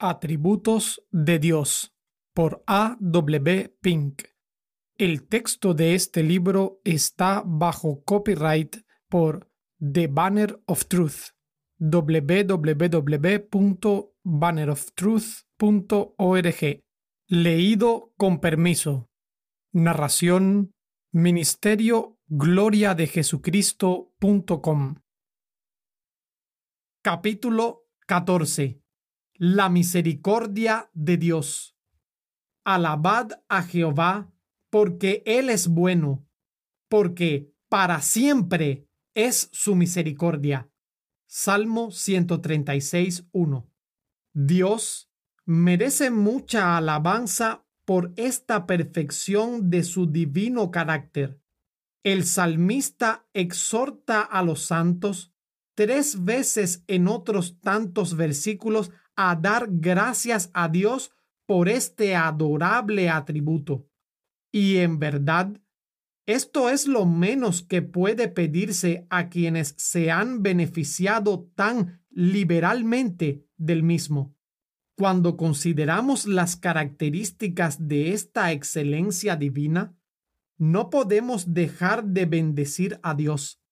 Atributos de Dios por A. W. Pink. El texto de este libro está bajo copyright por The Banner of Truth www.banneroftruth.org. Leído con permiso. Narración Ministerio Gloria de Jesucristo.com. Capítulo 14 la misericordia de Dios. Alabad a Jehová, porque Él es bueno, porque para siempre es su misericordia. Salmo 136, 1. Dios merece mucha alabanza por esta perfección de su divino carácter. El salmista exhorta a los santos tres veces en otros tantos versículos a dar gracias a Dios por este adorable atributo. Y en verdad, esto es lo menos que puede pedirse a quienes se han beneficiado tan liberalmente del mismo. Cuando consideramos las características de esta excelencia divina, no podemos dejar de bendecir a Dios.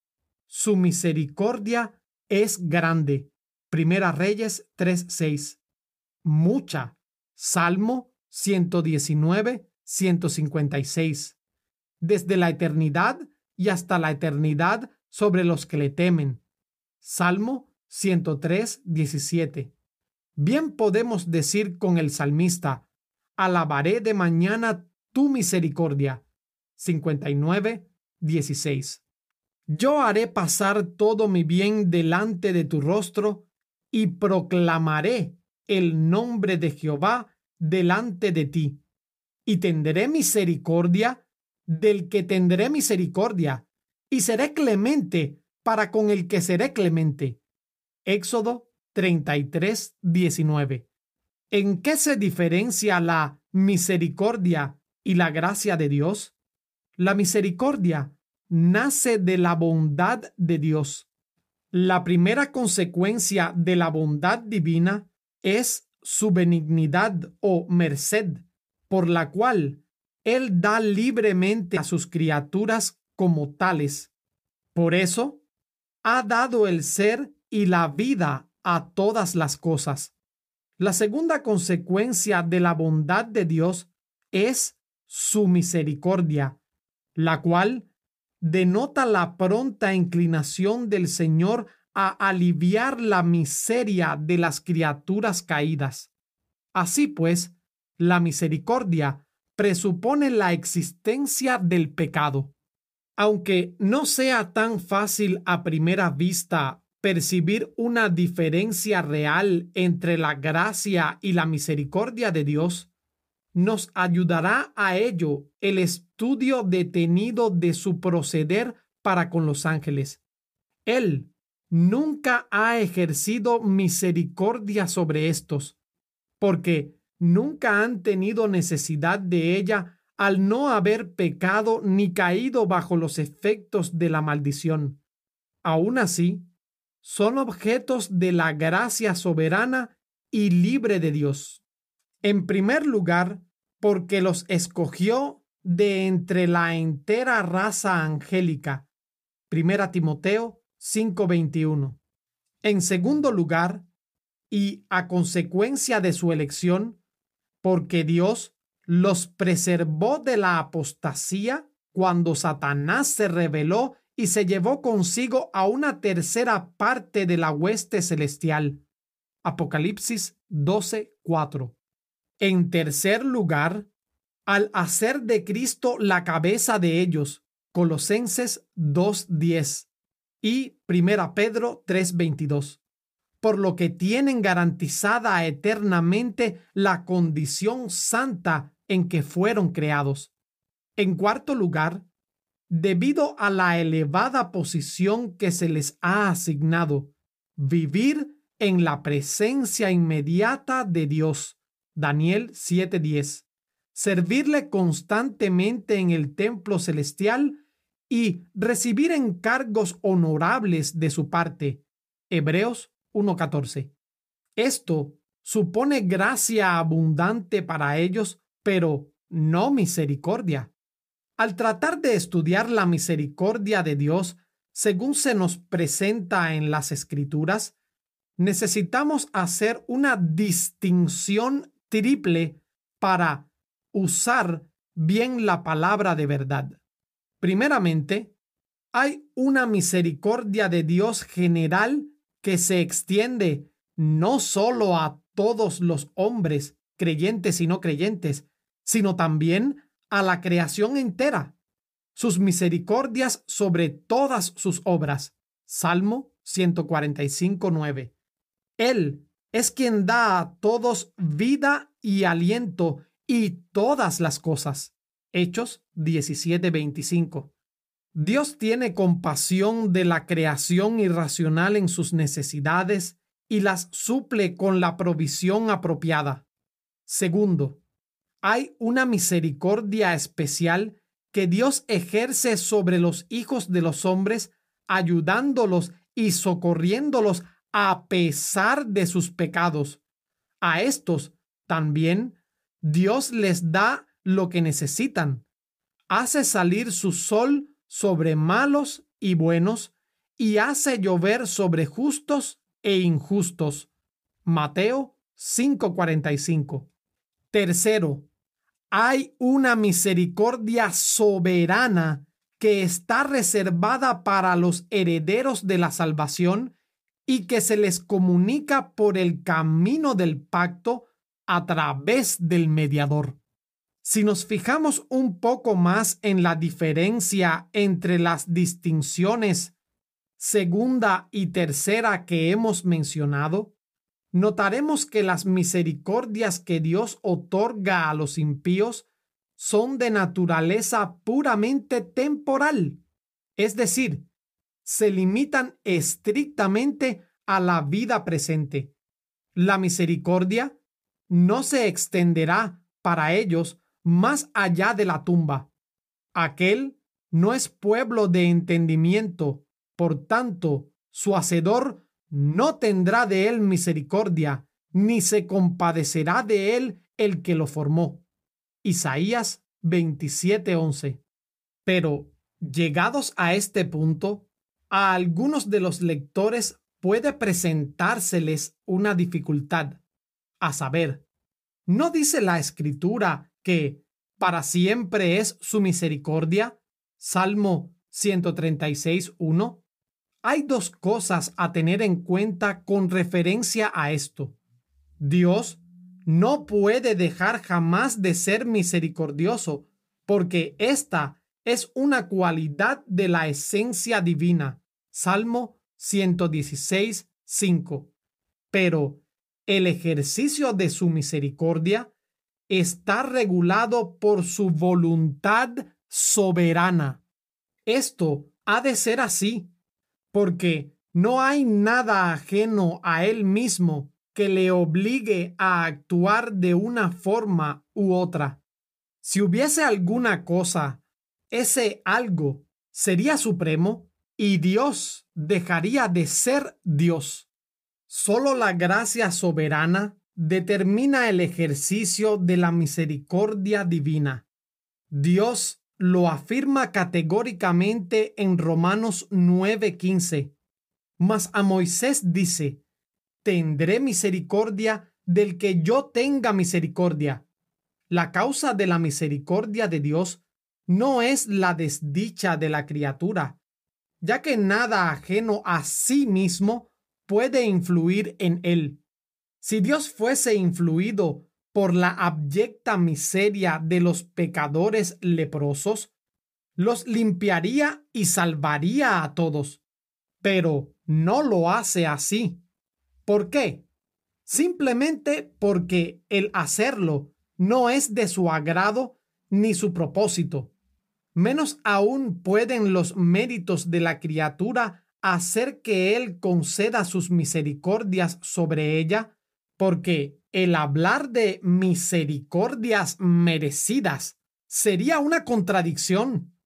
Su misericordia es grande Primera Reyes 3:6. Mucha. Salmo 119, 156. Desde la eternidad y hasta la eternidad sobre los que le temen. Salmo 103, 17. Bien podemos decir con el salmista, alabaré de mañana tu misericordia. 59, 16. Yo haré pasar todo mi bien delante de tu rostro y proclamaré el nombre de Jehová delante de ti, y tendré misericordia del que tendré misericordia, y seré clemente para con el que seré clemente. Éxodo 33, 19. ¿En qué se diferencia la misericordia y la gracia de Dios? La misericordia nace de la bondad de Dios la primera consecuencia de la bondad divina es su benignidad o merced, por la cual Él da libremente a sus criaturas como tales. Por eso, ha dado el ser y la vida a todas las cosas. La segunda consecuencia de la bondad de Dios es su misericordia, la cual denota la pronta inclinación del Señor a aliviar la miseria de las criaturas caídas. Así pues, la misericordia presupone la existencia del pecado. Aunque no sea tan fácil a primera vista percibir una diferencia real entre la gracia y la misericordia de Dios, nos ayudará a ello el estudio detenido de su proceder para con los ángeles. Él nunca ha ejercido misericordia sobre estos, porque nunca han tenido necesidad de ella al no haber pecado ni caído bajo los efectos de la maldición. Aún así, son objetos de la gracia soberana y libre de Dios. En primer lugar, porque los escogió de entre la entera raza angélica. Primera Timoteo 5:21. En segundo lugar, y a consecuencia de su elección, porque Dios los preservó de la apostasía cuando Satanás se rebeló y se llevó consigo a una tercera parte de la hueste celestial. Apocalipsis 12:4. En tercer lugar, al hacer de Cristo la cabeza de ellos, Colosenses 2.10 y 1 Pedro 3.22, por lo que tienen garantizada eternamente la condición santa en que fueron creados. En cuarto lugar, debido a la elevada posición que se les ha asignado, vivir en la presencia inmediata de Dios Daniel 7:10. Servirle constantemente en el templo celestial y recibir encargos honorables de su parte. Hebreos 1:14. Esto supone gracia abundante para ellos, pero no misericordia. Al tratar de estudiar la misericordia de Dios, según se nos presenta en las Escrituras, necesitamos hacer una distinción triple para usar bien la palabra de verdad. Primeramente, hay una misericordia de Dios general que se extiende no solo a todos los hombres, creyentes y no creyentes, sino también a la creación entera. Sus misericordias sobre todas sus obras. Salmo 145, 9. Él es quien da a todos vida y aliento y todas las cosas. Hechos 17:25. Dios tiene compasión de la creación irracional en sus necesidades y las suple con la provisión apropiada. Segundo, hay una misericordia especial que Dios ejerce sobre los hijos de los hombres, ayudándolos y socorriéndolos a pesar de sus pecados. A estos también Dios les da lo que necesitan. Hace salir su sol sobre malos y buenos y hace llover sobre justos e injustos. Mateo 5:45. Tercero, hay una misericordia soberana que está reservada para los herederos de la salvación y que se les comunica por el camino del pacto a través del mediador. Si nos fijamos un poco más en la diferencia entre las distinciones segunda y tercera que hemos mencionado, notaremos que las misericordias que Dios otorga a los impíos son de naturaleza puramente temporal, es decir, se limitan estrictamente a la vida presente. La misericordia no se extenderá para ellos más allá de la tumba. Aquel no es pueblo de entendimiento, por tanto, su hacedor no tendrá de él misericordia, ni se compadecerá de él el que lo formó. Isaías 27:11. Pero, llegados a este punto, a algunos de los lectores puede presentárseles una dificultad, a saber, ¿no dice la escritura que para siempre es su misericordia? Salmo 136.1. Hay dos cosas a tener en cuenta con referencia a esto. Dios no puede dejar jamás de ser misericordioso, porque esta es una cualidad de la esencia divina. Salmo 116, 5. Pero el ejercicio de su misericordia está regulado por su voluntad soberana. Esto ha de ser así, porque no hay nada ajeno a él mismo que le obligue a actuar de una forma u otra. Si hubiese alguna cosa, ese algo sería supremo y Dios dejaría de ser Dios. Solo la gracia soberana determina el ejercicio de la misericordia divina. Dios lo afirma categóricamente en Romanos 9:15. Mas a Moisés dice, tendré misericordia del que yo tenga misericordia. La causa de la misericordia de Dios no es la desdicha de la criatura, ya que nada ajeno a sí mismo puede influir en él. Si Dios fuese influido por la abyecta miseria de los pecadores leprosos, los limpiaría y salvaría a todos. Pero no lo hace así. ¿Por qué? Simplemente porque el hacerlo no es de su agrado ni su propósito. Menos aún pueden los méritos de la criatura hacer que Él conceda sus misericordias sobre ella, porque el hablar de misericordias merecidas sería una contradicción.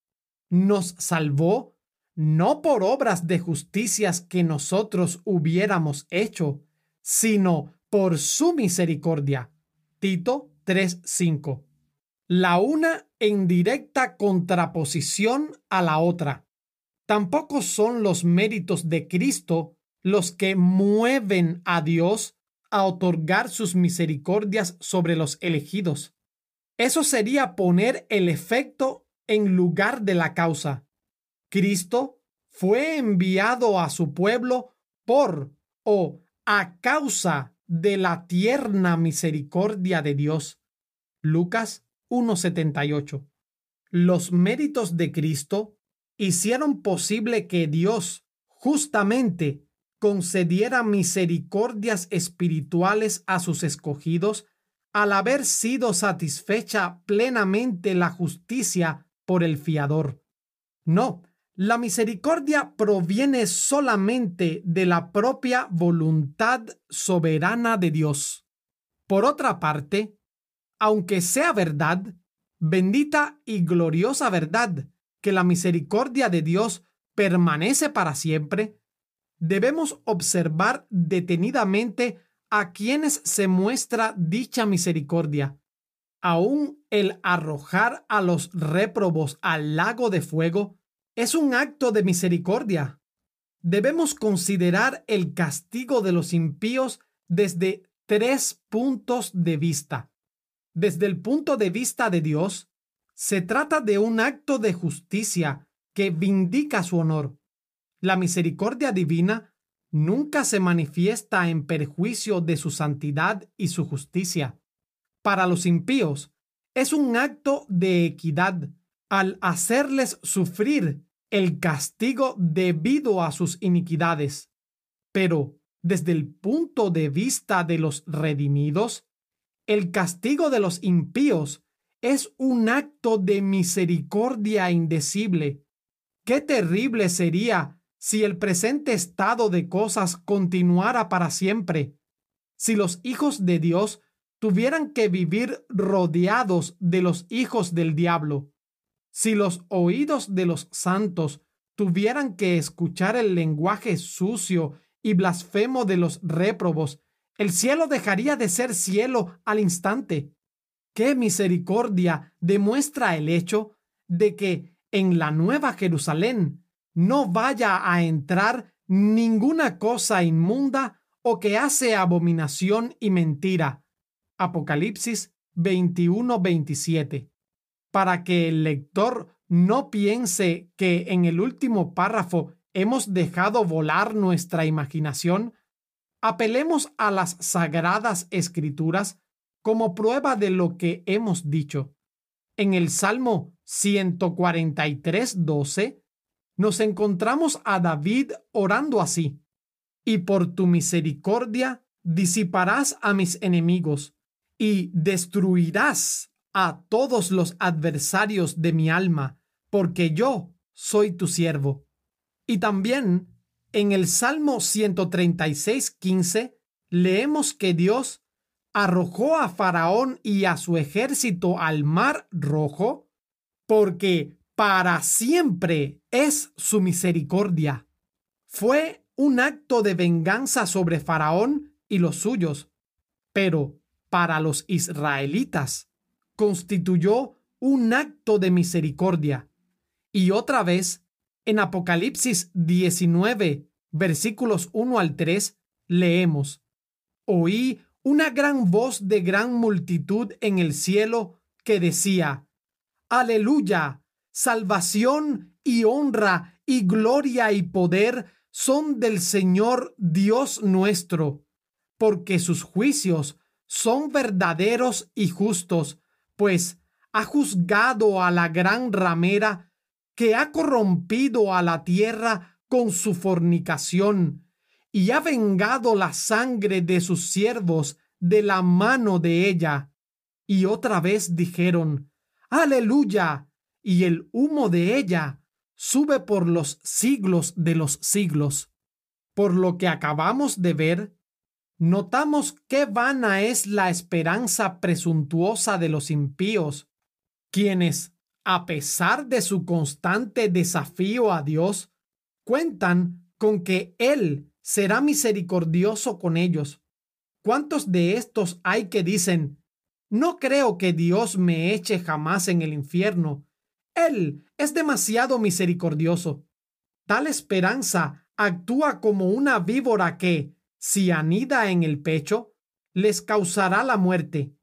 Nos salvó no por obras de justicias que nosotros hubiéramos hecho, sino por su misericordia. Tito 3:5. La una en directa contraposición a la otra. Tampoco son los méritos de Cristo los que mueven a Dios a otorgar sus misericordias sobre los elegidos. Eso sería poner el efecto en lugar de la causa. Cristo fue enviado a su pueblo por o a causa de la tierna misericordia de Dios. Lucas 1.78. Los méritos de Cristo hicieron posible que Dios justamente concediera misericordias espirituales a sus escogidos al haber sido satisfecha plenamente la justicia por el fiador. No, la misericordia proviene solamente de la propia voluntad soberana de Dios. Por otra parte, aunque sea verdad, bendita y gloriosa verdad, que la misericordia de Dios permanece para siempre, debemos observar detenidamente a quienes se muestra dicha misericordia. Aún el arrojar a los réprobos al lago de fuego es un acto de misericordia. Debemos considerar el castigo de los impíos desde tres puntos de vista. Desde el punto de vista de Dios, se trata de un acto de justicia que vindica su honor. La misericordia divina nunca se manifiesta en perjuicio de su santidad y su justicia. Para los impíos, es un acto de equidad al hacerles sufrir el castigo debido a sus iniquidades. Pero desde el punto de vista de los redimidos, el castigo de los impíos es un acto de misericordia indecible. Qué terrible sería si el presente estado de cosas continuara para siempre, si los hijos de Dios tuvieran que vivir rodeados de los hijos del diablo, si los oídos de los santos tuvieran que escuchar el lenguaje sucio y blasfemo de los réprobos, el cielo dejaría de ser cielo al instante. Qué misericordia demuestra el hecho de que en la nueva Jerusalén no vaya a entrar ninguna cosa inmunda o que hace abominación y mentira. Apocalipsis 21-27. Para que el lector no piense que en el último párrafo hemos dejado volar nuestra imaginación, apelemos a las sagradas escrituras como prueba de lo que hemos dicho. En el Salmo 143.12 nos encontramos a David orando así, y por tu misericordia disiparás a mis enemigos y destruirás a todos los adversarios de mi alma, porque yo soy tu siervo. Y también en el Salmo 136, 15, leemos que Dios arrojó a Faraón y a su ejército al mar rojo, porque para siempre es su misericordia. Fue un acto de venganza sobre Faraón y los suyos, pero para los israelitas constituyó un acto de misericordia. Y otra vez, en Apocalipsis 19, versículos 1 al 3, leemos, Oí una gran voz de gran multitud en el cielo que decía, Aleluya, salvación y honra y gloria y poder son del Señor Dios nuestro, porque sus juicios son verdaderos y justos, pues ha juzgado a la gran ramera que ha corrompido a la tierra con su fornicación, y ha vengado la sangre de sus siervos de la mano de ella. Y otra vez dijeron, Aleluya, y el humo de ella sube por los siglos de los siglos. Por lo que acabamos de ver, notamos qué vana es la esperanza presuntuosa de los impíos, quienes, a pesar de su constante desafío a Dios, cuentan con que Él será misericordioso con ellos. ¿Cuántos de estos hay que dicen, no creo que Dios me eche jamás en el infierno? Él es demasiado misericordioso. Tal esperanza actúa como una víbora que, si anida en el pecho, les causará la muerte.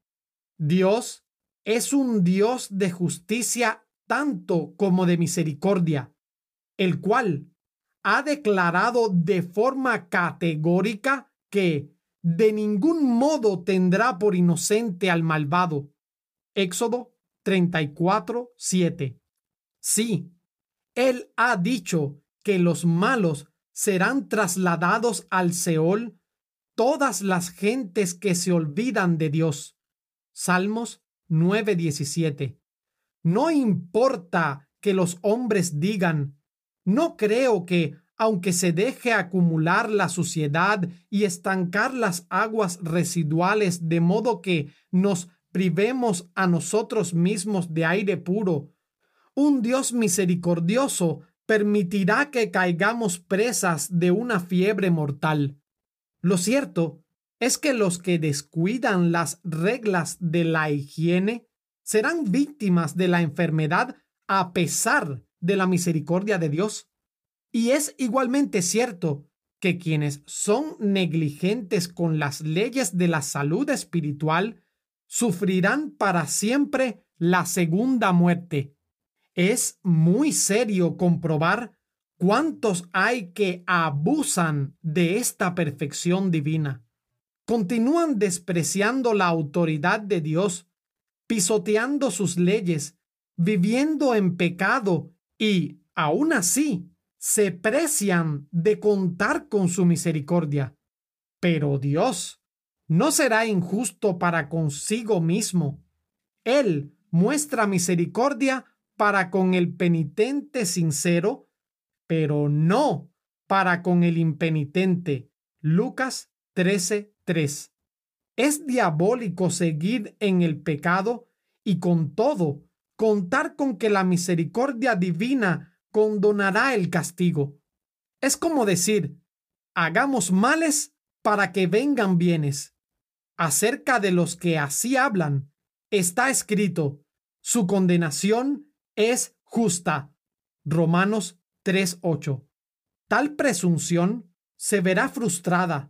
Dios es un Dios de justicia tanto como de misericordia, el cual ha declarado de forma categórica que de ningún modo tendrá por inocente al malvado. Éxodo 34, 7. Sí, él ha dicho que los malos serán trasladados al Seol todas las gentes que se olvidan de Dios. Salmos 9:17. No importa que los hombres digan, no creo que aunque se deje acumular la suciedad y estancar las aguas residuales de modo que nos privemos a nosotros mismos de aire puro, un Dios misericordioso permitirá que caigamos presas de una fiebre mortal. Lo cierto es que los que descuidan las reglas de la higiene serán víctimas de la enfermedad a pesar de la misericordia de Dios. Y es igualmente cierto que quienes son negligentes con las leyes de la salud espiritual sufrirán para siempre la segunda muerte. Es muy serio comprobar cuántos hay que abusan de esta perfección divina. Continúan despreciando la autoridad de Dios, pisoteando sus leyes, viviendo en pecado y, aún así, se precian de contar con su misericordia. Pero Dios no será injusto para consigo mismo. Él muestra misericordia para con el penitente sincero, pero no para con el impenitente. Lucas 13:3. Es diabólico seguir en el pecado y con todo contar con que la misericordia divina condonará el castigo. Es como decir, hagamos males para que vengan bienes. Acerca de los que así hablan, está escrito, su condenación es justa. Romanos 3:8. Tal presunción se verá frustrada.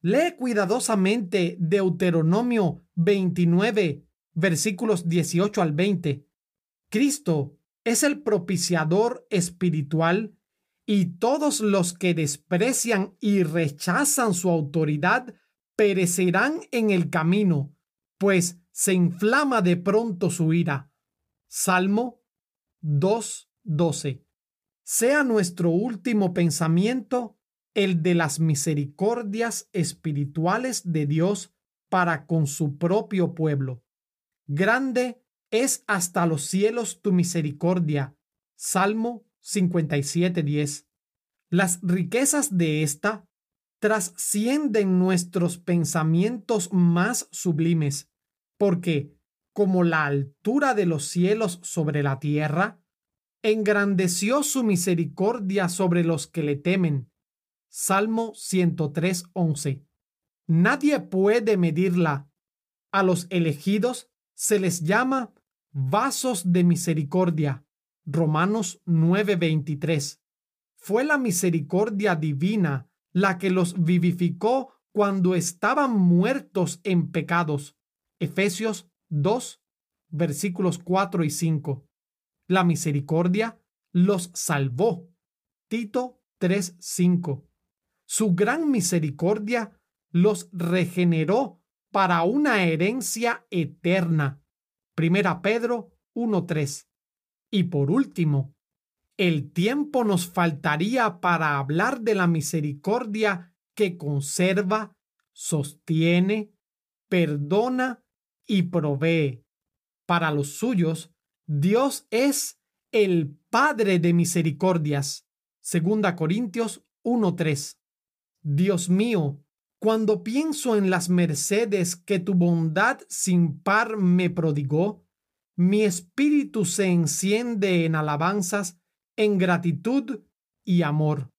Lee cuidadosamente Deuteronomio 29, versículos 18 al 20. Cristo es el propiciador espiritual y todos los que desprecian y rechazan su autoridad perecerán en el camino, pues se inflama de pronto su ira. Salmo 2.12. Sea nuestro último pensamiento el de las misericordias espirituales de Dios para con su propio pueblo. Grande es hasta los cielos tu misericordia. Salmo 57.10. Las riquezas de esta trascienden nuestros pensamientos más sublimes, porque, como la altura de los cielos sobre la tierra, engrandeció su misericordia sobre los que le temen. Salmo 103.11. Nadie puede medirla. A los elegidos se les llama vasos de misericordia. Romanos 9:23. Fue la misericordia divina la que los vivificó cuando estaban muertos en pecados. Efesios 2, versículos 4 y 5. La misericordia los salvó. Tito 3:5. Su gran misericordia los regeneró para una herencia eterna. Primera Pedro 1.3. Y por último, el tiempo nos faltaría para hablar de la misericordia que conserva, sostiene, perdona y provee. Para los suyos, Dios es el Padre de misericordias. Segunda Corintios 1.3. Dios mío, cuando pienso en las mercedes que tu bondad sin par me prodigó, mi espíritu se enciende en alabanzas, en gratitud y amor.